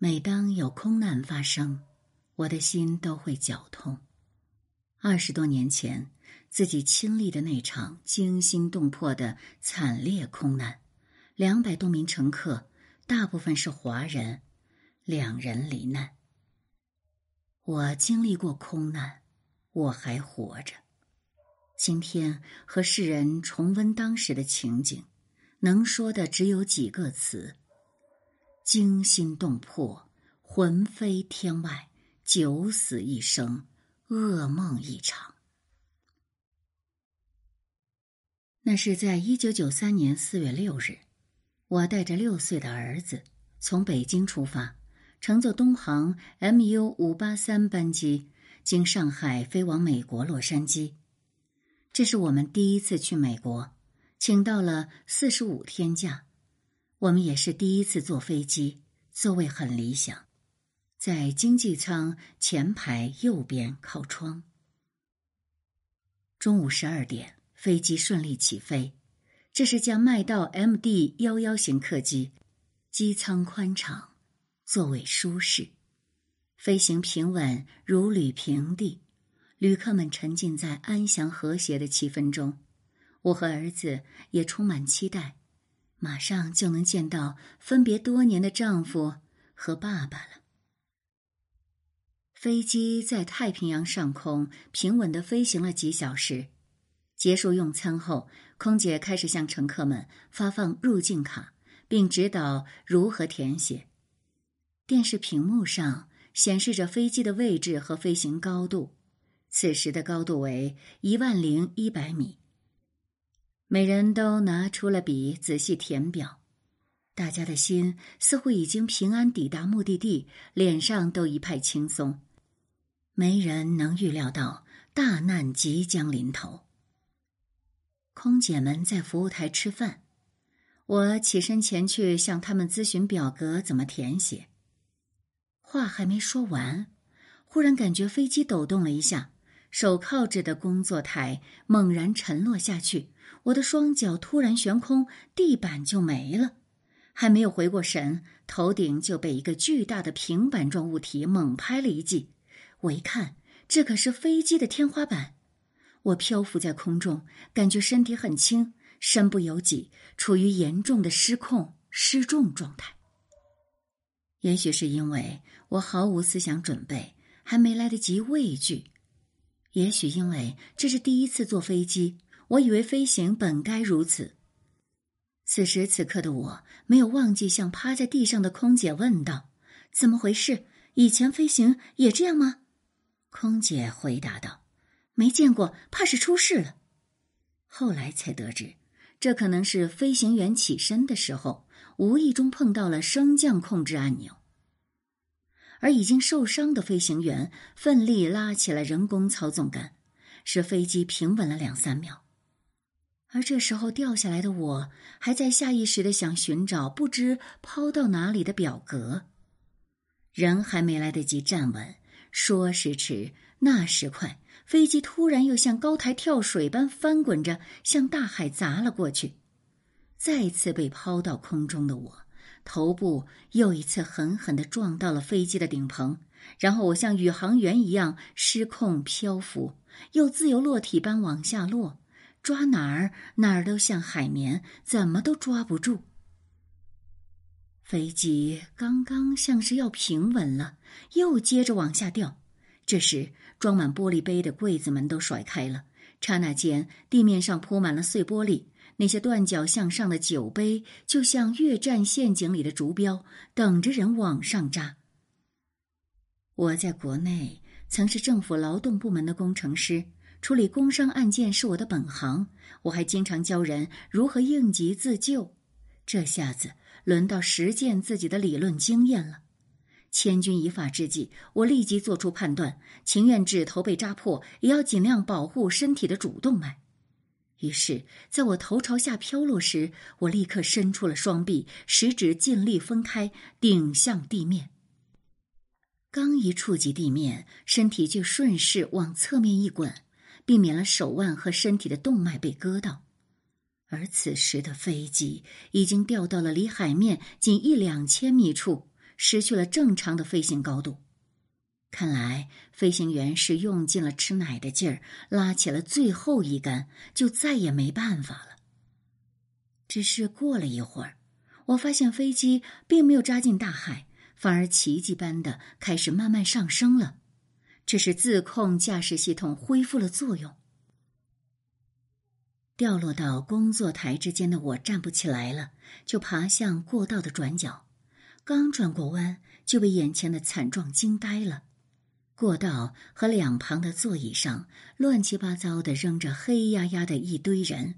每当有空难发生，我的心都会绞痛。二十多年前，自己亲历的那场惊心动魄的惨烈空难，两百多名乘客，大部分是华人，两人罹难。我经历过空难，我还活着。今天和世人重温当时的情景，能说的只有几个词。惊心动魄，魂飞天外，九死一生，噩梦一场。那是在一九九三年四月六日，我带着六岁的儿子从北京出发，乘坐东航 MU 五八三班机，经上海飞往美国洛杉矶。这是我们第一次去美国，请到了四十五天假。我们也是第一次坐飞机，座位很理想，在经济舱前排右边靠窗。中午十二点，飞机顺利起飞。这是架麦道 MD 幺幺型客机，机舱宽敞，座位舒适，飞行平稳如履平地，旅客们沉浸在安详和谐的气氛中。我和儿子也充满期待。马上就能见到分别多年的丈夫和爸爸了。飞机在太平洋上空平稳的飞行了几小时，结束用餐后，空姐开始向乘客们发放入境卡，并指导如何填写。电视屏幕上显示着飞机的位置和飞行高度，此时的高度为一万零一百米。每人都拿出了笔，仔细填表。大家的心似乎已经平安抵达目的地，脸上都一派轻松。没人能预料到大难即将临头。空姐们在服务台吃饭，我起身前去向他们咨询表格怎么填写。话还没说完，忽然感觉飞机抖动了一下。手靠着的工作台猛然沉落下去，我的双脚突然悬空，地板就没了。还没有回过神，头顶就被一个巨大的平板状物体猛拍了一记。我一看，这可是飞机的天花板。我漂浮在空中，感觉身体很轻，身不由己，处于严重的失控、失重状态。也许是因为我毫无思想准备，还没来得及畏惧。也许因为这是第一次坐飞机，我以为飞行本该如此。此时此刻的我没有忘记向趴在地上的空姐问道：“怎么回事？以前飞行也这样吗？”空姐回答道：“没见过，怕是出事了。”后来才得知，这可能是飞行员起身的时候无意中碰到了升降控制按钮。而已经受伤的飞行员奋力拉起了人工操纵杆，使飞机平稳了两三秒。而这时候掉下来的我，还在下意识的想寻找不知抛到哪里的表格。人还没来得及站稳，说时迟，那时快，飞机突然又像高台跳水般翻滚着向大海砸了过去。再次被抛到空中的我。头部又一次狠狠的撞到了飞机的顶棚，然后我像宇航员一样失控漂浮，又自由落体般往下落，抓哪儿哪儿都像海绵，怎么都抓不住。飞机刚刚像是要平稳了，又接着往下掉。这时，装满玻璃杯的柜子门都甩开了，刹那间，地面上铺满了碎玻璃。那些断脚向上的酒杯，就像越战陷阱里的竹标，等着人往上扎。我在国内曾是政府劳动部门的工程师，处理工伤案件是我的本行。我还经常教人如何应急自救。这下子轮到实践自己的理论经验了。千钧一发之际，我立即做出判断：情愿指头被扎破，也要尽量保护身体的主动脉。于是，在我头朝下飘落时，我立刻伸出了双臂，食指尽力分开，顶向地面。刚一触及地面，身体就顺势往侧面一滚，避免了手腕和身体的动脉被割到。而此时的飞机已经掉到了离海面仅一两千米处，失去了正常的飞行高度。看来飞行员是用尽了吃奶的劲儿，拉起了最后一杆，就再也没办法了。只是过了一会儿，我发现飞机并没有扎进大海，反而奇迹般的开始慢慢上升了。这是自控驾驶系统恢复了作用。掉落到工作台之间的我站不起来了，就爬向过道的转角。刚转过弯，就被眼前的惨状惊呆了。过道和两旁的座椅上乱七八糟的扔着黑压压的一堆人，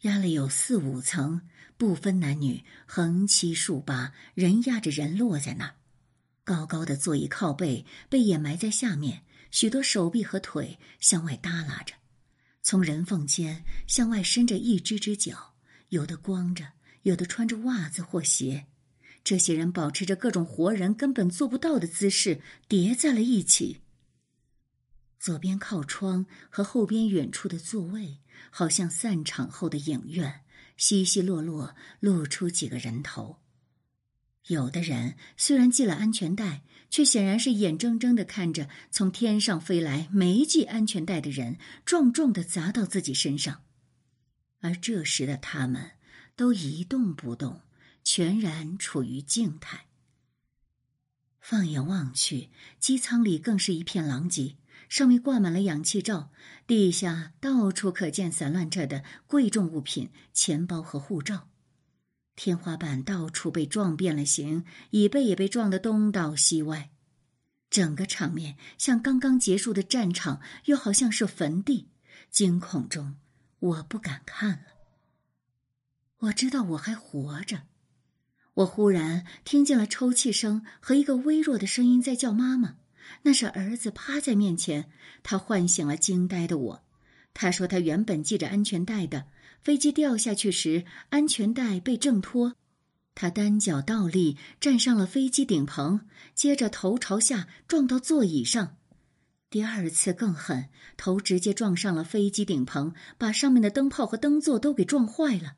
压了有四五层，不分男女，横七竖八，人压着人落在那儿。高高的座椅靠背被掩埋在下面，许多手臂和腿向外耷拉着，从人缝间向外伸着一只只脚，有的光着，有的穿着袜子或鞋。这些人保持着各种活人根本做不到的姿势，叠在了一起。左边靠窗和后边远处的座位，好像散场后的影院，稀稀落落露出几个人头。有的人虽然系了安全带，却显然是眼睁睁的看着从天上飞来没系安全带的人，重重的砸到自己身上。而这时的他们，都一动不动。全然处于静态。放眼望去，机舱里更是一片狼藉，上面挂满了氧气罩，地下到处可见散乱着的贵重物品、钱包和护照，天花板到处被撞变了形，椅背也被撞得东倒西歪，整个场面像刚刚结束的战场，又好像是坟地。惊恐中，我不敢看了。我知道我还活着。我忽然听见了抽泣声和一个微弱的声音在叫妈妈，那是儿子趴在面前。他唤醒了惊呆的我。他说他原本系着安全带的，飞机掉下去时安全带被挣脱，他单脚倒立站上了飞机顶棚，接着头朝下撞到座椅上。第二次更狠，头直接撞上了飞机顶棚，把上面的灯泡和灯座都给撞坏了。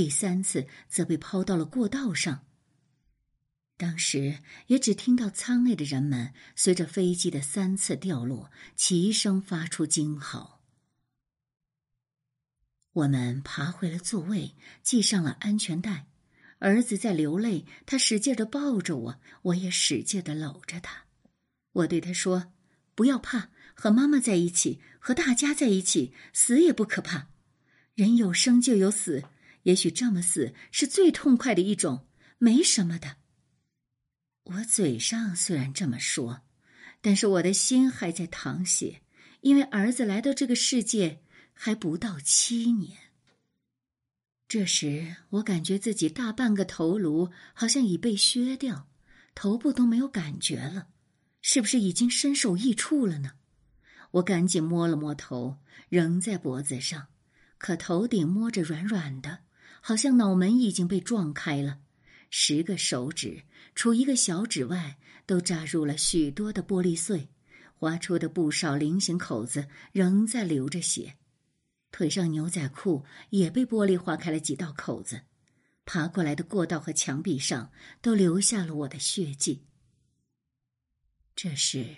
第三次则被抛到了过道上。当时也只听到舱内的人们随着飞机的三次掉落，齐声发出惊嚎。我们爬回了座位，系上了安全带。儿子在流泪，他使劲的抱着我，我也使劲的搂着他。我对他说：“不要怕，和妈妈在一起，和大家在一起，死也不可怕。人有生就有死。”也许这么死是最痛快的一种，没什么的。我嘴上虽然这么说，但是我的心还在淌血，因为儿子来到这个世界还不到七年。这时，我感觉自己大半个头颅好像已被削掉，头部都没有感觉了，是不是已经身首异处了呢？我赶紧摸了摸头，仍在脖子上，可头顶摸着软软的。好像脑门已经被撞开了，十个手指除一个小指外，都扎入了许多的玻璃碎，划出的不少菱形口子仍在流着血，腿上牛仔裤也被玻璃划开了几道口子，爬过来的过道和墙壁上都留下了我的血迹。这时，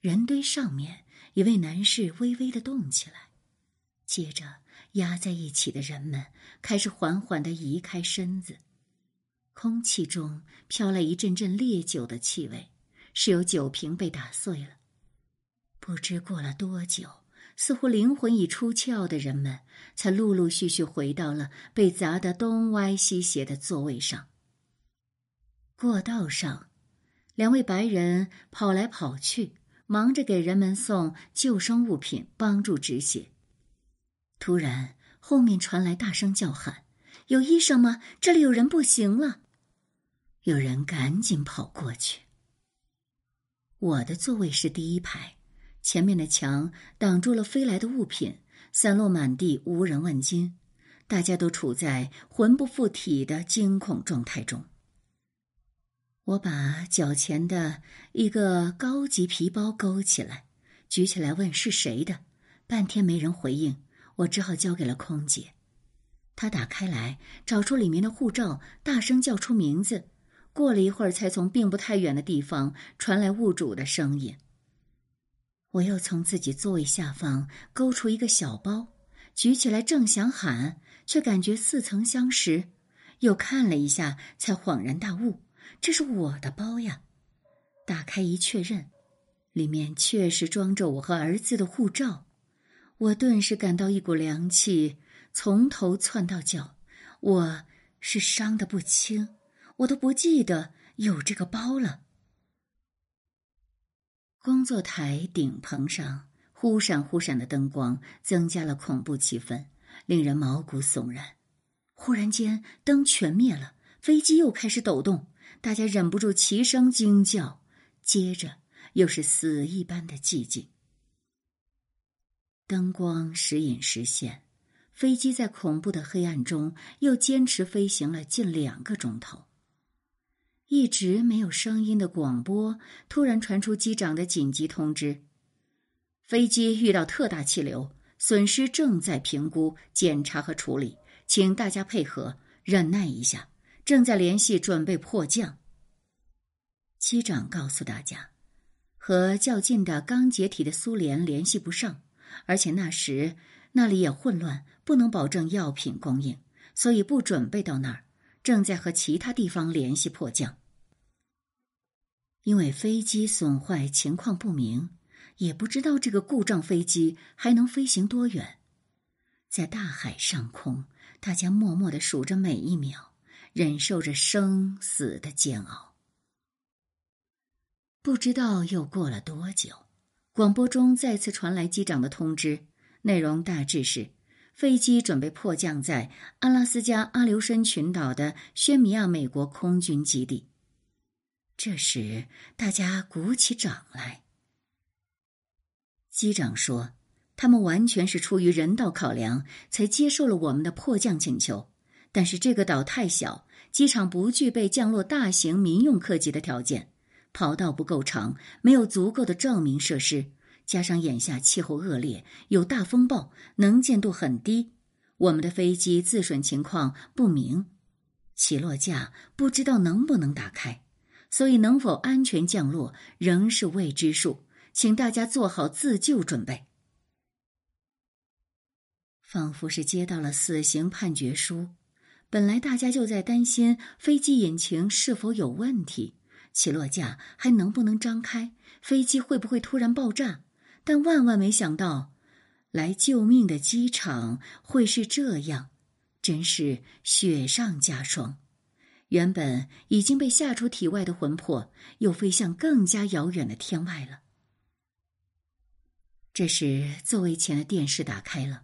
人堆上面一位男士微微的动起来，接着。压在一起的人们开始缓缓的移开身子，空气中飘来一阵阵烈酒的气味，是有酒瓶被打碎了。不知过了多久，似乎灵魂已出窍的人们才陆陆续续回到了被砸得东歪西斜的座位上。过道上，两位白人跑来跑去，忙着给人们送救生物品，帮助止血。突然，后面传来大声叫喊：“有医生吗？这里有人不行了！”有人赶紧跑过去。我的座位是第一排，前面的墙挡住了飞来的物品，散落满地，无人问津。大家都处在魂不附体的惊恐状态中。我把脚前的一个高级皮包勾起来，举起来问是谁的，半天没人回应。我只好交给了空姐，她打开来，找出里面的护照，大声叫出名字。过了一会儿，才从并不太远的地方传来物主的声音。我又从自己座位下方勾出一个小包，举起来正想喊，却感觉似曾相识。又看了一下，才恍然大悟：这是我的包呀！打开一确认，里面确实装着我和儿子的护照。我顿时感到一股凉气从头窜到脚。我是伤得不轻，我都不记得有这个包了。工作台顶棚上忽闪忽闪的灯光增加了恐怖气氛，令人毛骨悚然。忽然间，灯全灭了，飞机又开始抖动，大家忍不住齐声惊叫。接着又是死一般的寂静。灯光时隐时现，飞机在恐怖的黑暗中又坚持飞行了近两个钟头。一直没有声音的广播突然传出机长的紧急通知：飞机遇到特大气流，损失正在评估、检查和处理，请大家配合，忍耐一下，正在联系，准备迫降。机长告诉大家，和较近的刚解体的苏联联系不上，而且那时那里也混乱，不能保证药品供应，所以不准备到那儿，正在和其他地方联系迫降。因为飞机损坏情况不明，也不知道这个故障飞机还能飞行多远。在大海上空，大家默默的数着每一秒，忍受着生死的煎熬。不知道又过了多久，广播中再次传来机长的通知，内容大致是：飞机准备迫降在阿拉斯加阿留申群岛的宣米亚美国空军基地。这时，大家鼓起掌来。机长说：“他们完全是出于人道考量才接受了我们的迫降请求。但是这个岛太小，机场不具备降落大型民用客机的条件，跑道不够长，没有足够的照明设施，加上眼下气候恶劣，有大风暴，能见度很低。我们的飞机自损情况不明，起落架不知道能不能打开。”所以，能否安全降落仍是未知数，请大家做好自救准备。仿佛是接到了死刑判决书，本来大家就在担心飞机引擎是否有问题，起落架还能不能张开，飞机会不会突然爆炸，但万万没想到，来救命的机场会是这样，真是雪上加霜。原本已经被吓出体外的魂魄，又飞向更加遥远的天外了。这时，座位前的电视打开了，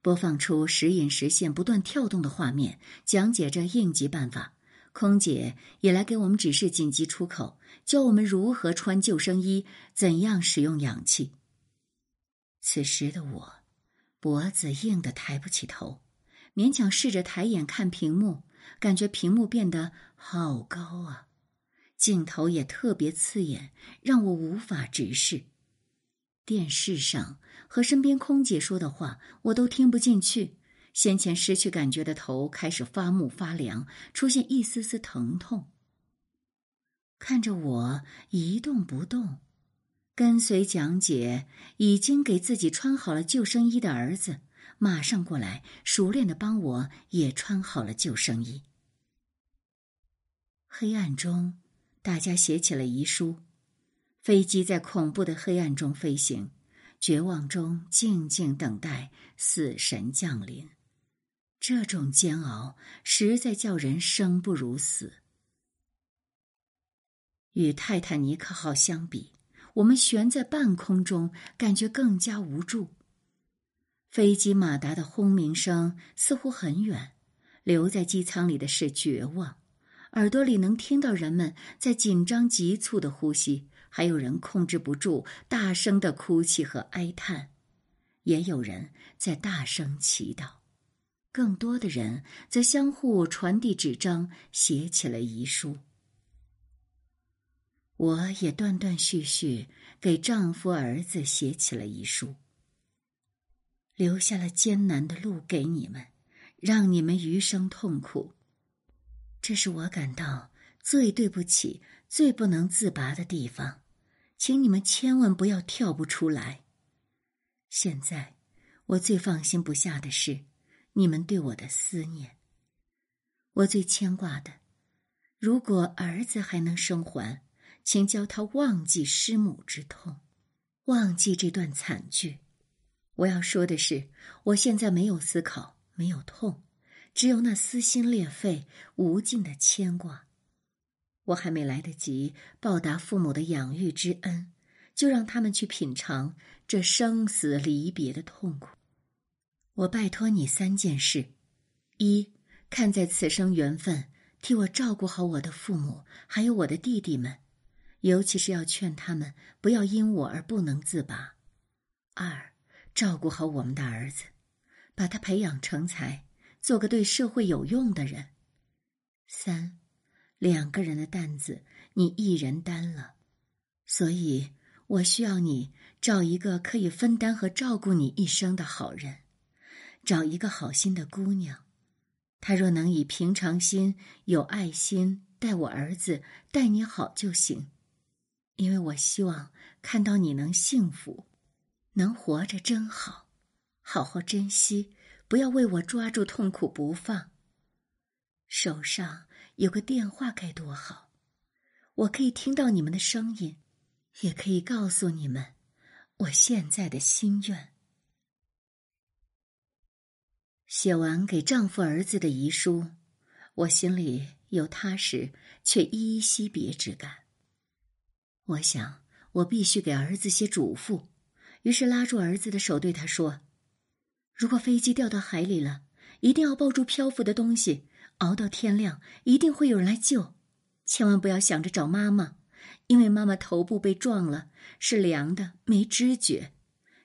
播放出时隐时现、不断跳动的画面，讲解着应急办法。空姐也来给我们指示紧急出口，教我们如何穿救生衣，怎样使用氧气。此时的我，脖子硬得抬不起头，勉强试着抬眼看屏幕。感觉屏幕变得好高啊，镜头也特别刺眼，让我无法直视。电视上和身边空姐说的话我都听不进去，先前失去感觉的头开始发木发凉，出现一丝丝疼痛。看着我一动不动，跟随讲解已经给自己穿好了救生衣的儿子。马上过来，熟练的帮我也穿好了救生衣。黑暗中，大家写起了遗书。飞机在恐怖的黑暗中飞行，绝望中静静等待死神降临。这种煎熬实在叫人生不如死。与泰坦尼克号相比，我们悬在半空中，感觉更加无助。飞机马达的轰鸣声似乎很远，留在机舱里的是绝望，耳朵里能听到人们在紧张急促的呼吸，还有人控制不住大声的哭泣和哀叹，也有人在大声祈祷，更多的人则相互传递纸张，写起了遗书。我也断断续续给丈夫、儿子写起了遗书。留下了艰难的路给你们，让你们余生痛苦。这是我感到最对不起、最不能自拔的地方，请你们千万不要跳不出来。现在，我最放心不下的是你们对我的思念。我最牵挂的，如果儿子还能生还，请教他忘记失母之痛，忘记这段惨剧。我要说的是，我现在没有思考，没有痛，只有那撕心裂肺、无尽的牵挂。我还没来得及报答父母的养育之恩，就让他们去品尝这生死离别的痛苦。我拜托你三件事：一，看在此生缘分，替我照顾好我的父母，还有我的弟弟们，尤其是要劝他们不要因我而不能自拔；二，照顾好我们的儿子，把他培养成才，做个对社会有用的人；三。两个人的担子，你一人担了，所以我需要你找一个可以分担和照顾你一生的好人，找一个好心的姑娘。她若能以平常心、有爱心待我儿子，待你好就行，因为我希望看到你能幸福，能活着真好，好好珍惜，不要为我抓住痛苦不放。手上。有个电话该多好，我可以听到你们的声音，也可以告诉你们我现在的心愿。写完给丈夫儿子的遗书，我心里有踏实却依依惜别之感。我想，我必须给儿子些嘱咐，于是拉住儿子的手，对他说：“如果飞机掉到海里了，一定要抱住漂浮的东西。”熬到天亮，一定会有人来救，千万不要想着找妈妈，因为妈妈头部被撞了，是凉的，没知觉，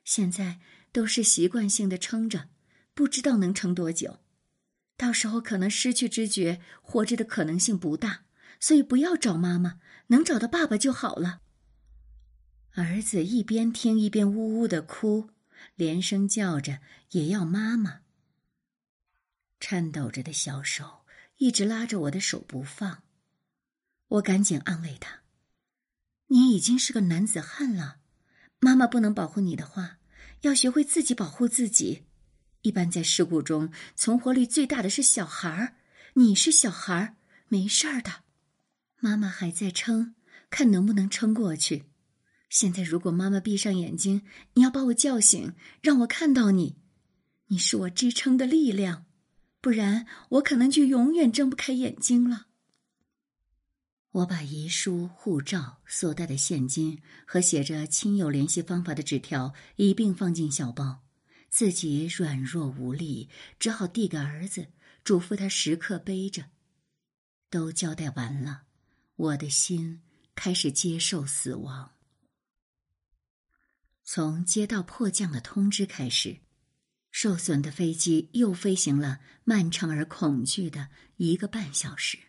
现在都是习惯性的撑着，不知道能撑多久，到时候可能失去知觉，活着的可能性不大，所以不要找妈妈，能找到爸爸就好了。儿子一边听一边呜呜的哭，连声叫着也要妈妈，颤抖着的小手。一直拉着我的手不放，我赶紧安慰他：“你已经是个男子汉了，妈妈不能保护你的话，要学会自己保护自己。一般在事故中存活率最大的是小孩儿，你是小孩儿，没事儿的。妈妈还在撑，看能不能撑过去。现在如果妈妈闭上眼睛，你要把我叫醒，让我看到你，你是我支撑的力量。”不然，我可能就永远睁不开眼睛了。我把遗书、护照、所带的现金和写着亲友联系方法的纸条一并放进小包，自己软弱无力，只好递给儿子，嘱咐他时刻背着。都交代完了，我的心开始接受死亡。从接到迫降的通知开始。受损的飞机又飞行了漫长而恐惧的一个半小时。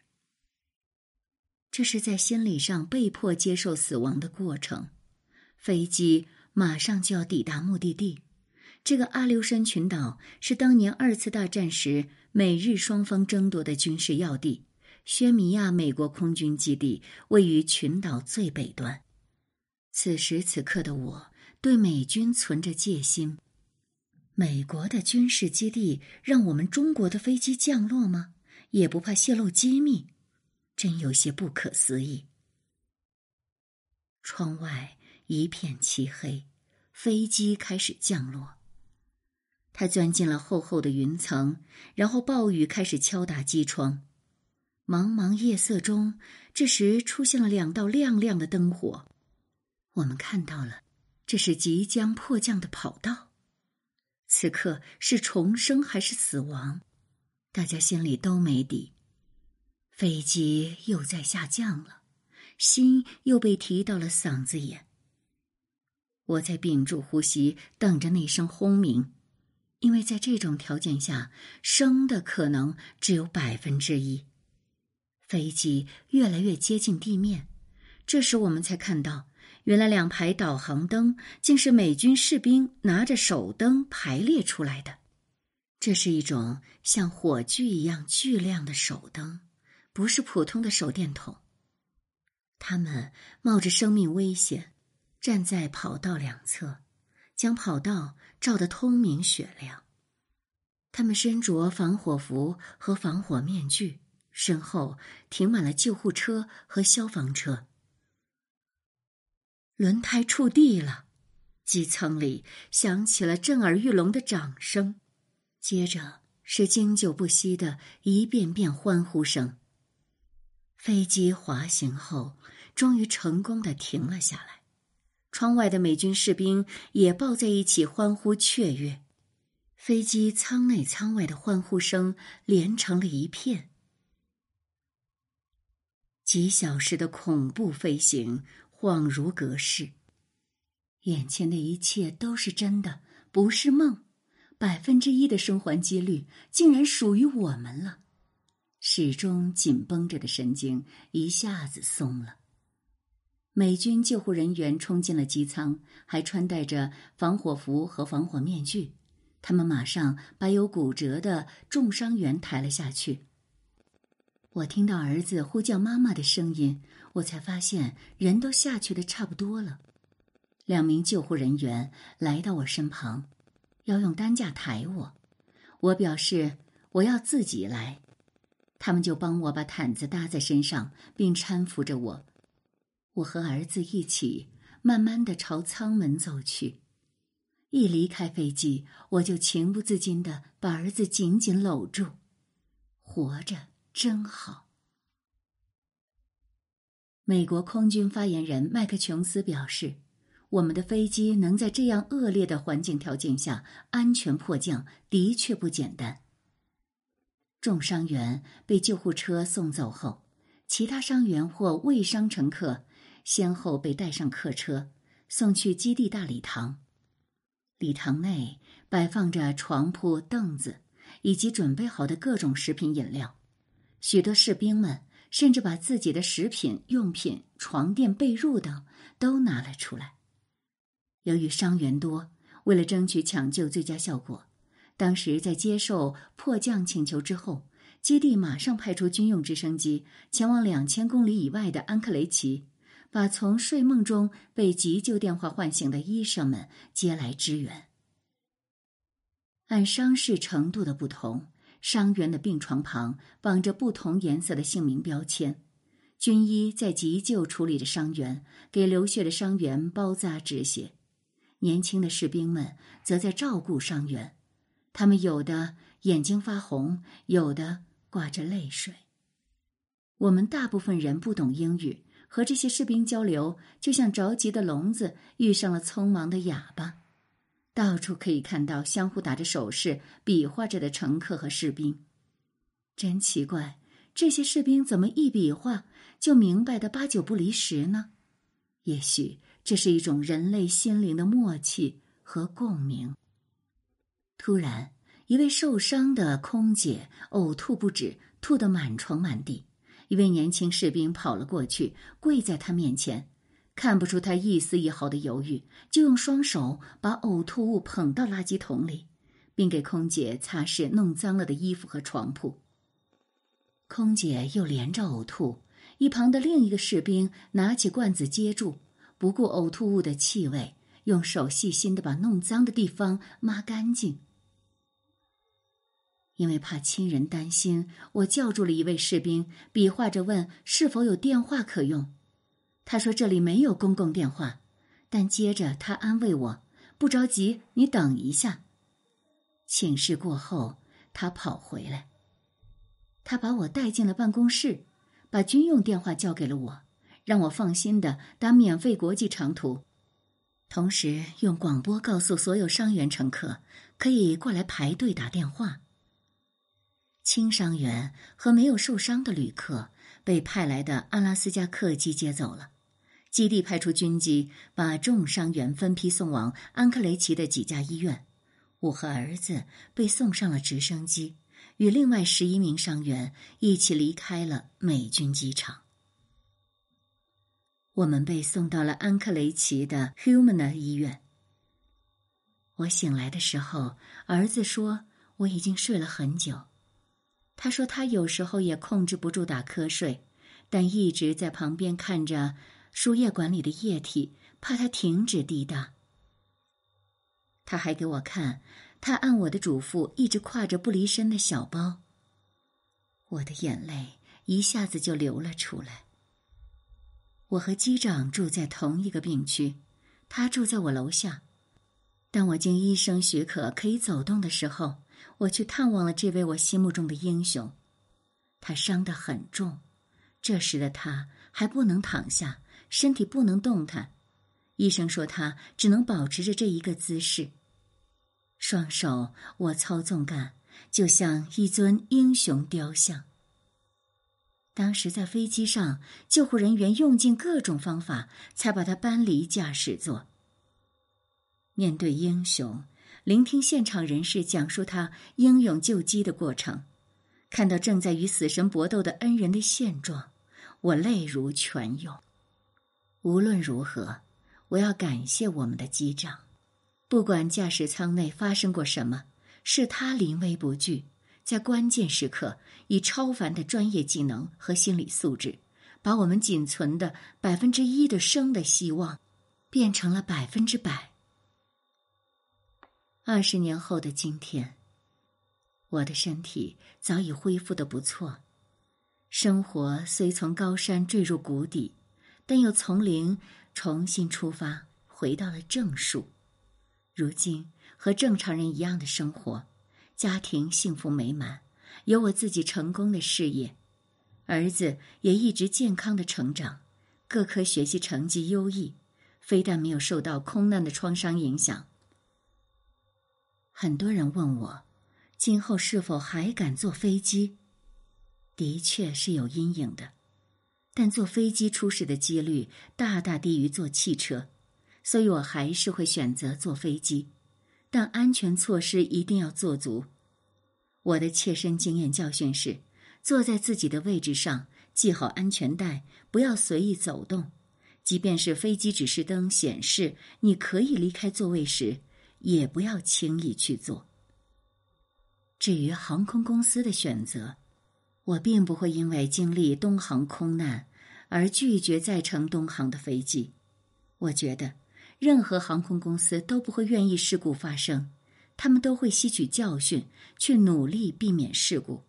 这是在心理上被迫接受死亡的过程。飞机马上就要抵达目的地。这个阿留申群岛是当年二次大战时美日双方争夺的军事要地。薛米亚美国空军基地位于群岛最北端。此时此刻的我对美军存着戒心。美国的军事基地让我们中国的飞机降落吗？也不怕泄露机密，真有些不可思议。窗外一片漆黑，飞机开始降落。它钻进了厚厚的云层，然后暴雨开始敲打机窗。茫茫夜色中，这时出现了两道亮亮的灯火。我们看到了，这是即将迫降的跑道。此刻是重生还是死亡？大家心里都没底。飞机又在下降了，心又被提到了嗓子眼。我在屏住呼吸，等着那声轰鸣，因为在这种条件下，生的可能只有百分之一。飞机越来越接近地面，这时我们才看到。原来两排导航灯竟是美军士兵拿着手灯排列出来的，这是一种像火炬一样巨亮的手灯，不是普通的手电筒。他们冒着生命危险，站在跑道两侧，将跑道照得通明雪亮。他们身着防火服和防火面具，身后停满了救护车和消防车。轮胎触地了，机舱里响起了震耳欲聋的掌声，接着是经久不息的一遍遍欢呼声。飞机滑行后，终于成功的停了下来。窗外的美军士兵也抱在一起欢呼雀跃，飞机舱内舱外的欢呼声连成了一片。几小时的恐怖飞行恍如隔世，眼前的一切都是真的，不是梦。百分之一的生还几率竟然属于我们了。始终紧绷着的神经一下子松了。美军救护人员冲进了机舱，还穿戴着防火服和防火面具。他们马上把有骨折的重伤员抬了下去。我听到儿子呼叫妈妈的声音，我才发现人都下去的差不多了。两名救护人员来到我身旁，要用担架抬我。我表示我要自己来。他们就帮我把毯子搭在身上，并搀扶着我。我和儿子一起慢慢的朝舱门走去。一离开飞机，我就情不自禁的把儿子紧紧搂住。活着真好。美国空军发言人麦克琼斯表示：“我们的飞机能在这样恶劣的环境条件下安全迫降，的确不简单。”重伤员被救护车送走后，其他伤员或未伤乘客先后被带上客车，送去基地大礼堂。礼堂内摆放着床铺、凳子以及准备好的各种食品饮料。许多士兵们甚至把自己的食品用品、床垫、被褥等都拿了出来。由于伤员多，为了争取抢救最佳效果。当时在接受迫降请求之后，基地马上派出军用直升机前往两千公里以外的安克雷奇，把从睡梦中被急救电话唤醒的医生们接来支援。按伤势程度的不同，伤员的病床旁绑着不同颜色的姓名标签。军医在急救处理着伤员，给流血的伤员包扎止血；年轻的士兵们则在照顾伤员。他们有的眼睛发红，有的挂着泪水。我们大部分人不懂英语，和这些士兵交流，就像着急的聋子遇上了匆忙的哑巴。到处可以看到相互打着手势、比划着的乘客和士兵。真奇怪，这些士兵怎么一比划就明白的八九不离十呢？也许这是一种人类心灵的默契和共鸣。突然，一位受伤的空姐呕吐不止，吐得满床满地。一位年轻士兵跑了过去，跪在他面前，看不出他一丝一毫的犹豫，就用双手把呕吐物捧到垃圾桶里，并给空姐擦拭弄脏了的衣服和床铺。空姐又连着呕吐，一旁的另一个士兵拿起罐子接住，不顾呕吐物的气味，用手细心的把弄脏的地方抹干净。因为怕亲人担心，我叫住了一位士兵，比划着问是否有电话可用。他说这里没有公共电话，但接着他安慰我：“不着急，你等一下。”请示过后，他跑回来。他把我带进了办公室，把军用电话交给了我，让我放心的打免费国际长途，同时用广播告诉所有伤员乘客可以过来排队打电话。轻伤员和没有受伤的旅客被派来的阿拉斯加客机接走了，基地派出军机把重伤员分批送往安克雷奇的几家医院。我和儿子被送上了直升机，与另外十一名伤员一起离开了美军机场。我们被送到了安克雷奇的 Humana 医院。我醒来的时候，儿子说我已经睡了很久。他说他有时候也控制不住打瞌睡，但一直在旁边看着输液管里的液体，怕它停止滴答。他还给我看，他按我的嘱咐一直挎着不离身的小包。我的眼泪一下子就流了出来。我和机长住在同一个病区，他住在我楼下。当我经医生许可可以走动的时候，我去探望了这位我心目中的英雄。他伤得很重，这时的他还不能躺下，身体不能动弹。医生说他只能保持着这一个姿势。双手握操纵杆，就像一尊英雄雕像。当时在飞机上，救护人员用尽各种方法，才把他搬离驾驶座。面对英雄，聆听现场人士讲述他英勇救机的过程，看到正在与死神搏斗的恩人的现状，我泪如泉涌。无论如何，我要感谢我们的机长。不管驾驶舱内发生过什么，是他临危不惧，在关键时刻以超凡的专业技能和心理素质，把我们仅存的百分之一的生的希望，变成了百分之百。二十年后的今天，我的身体早已恢复的不错，生活虽从高山坠入谷底，但又从零重新出发，回到了正数。如今和正常人一样的生活，家庭幸福美满，有我自己成功的事业，儿子也一直健康的成长，各科学习成绩优异，非但没有受到空难的创伤影响。很多人问我，今后是否还敢坐飞机？的确是有阴影的，但坐飞机出事的几率大大低于坐汽车。所以我还是会选择坐飞机，但安全措施一定要做足。我的切身经验教训是：坐在自己的位置上，系好安全带，不要随意走动。即便是飞机指示灯显示你可以离开座位时，也不要轻易去做。至于航空公司的选择，我并不会因为经历东航空难而拒绝再乘东航的飞机。我觉得。任何航空公司都不会愿意事故发生，他们都会吸取教训，去努力避免事故。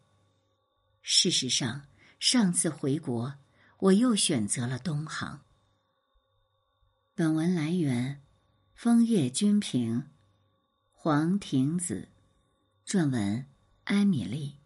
事实上，上次回国，我又选择了东航。本文来源：枫叶君评，黄庭子，撰文：埃米丽。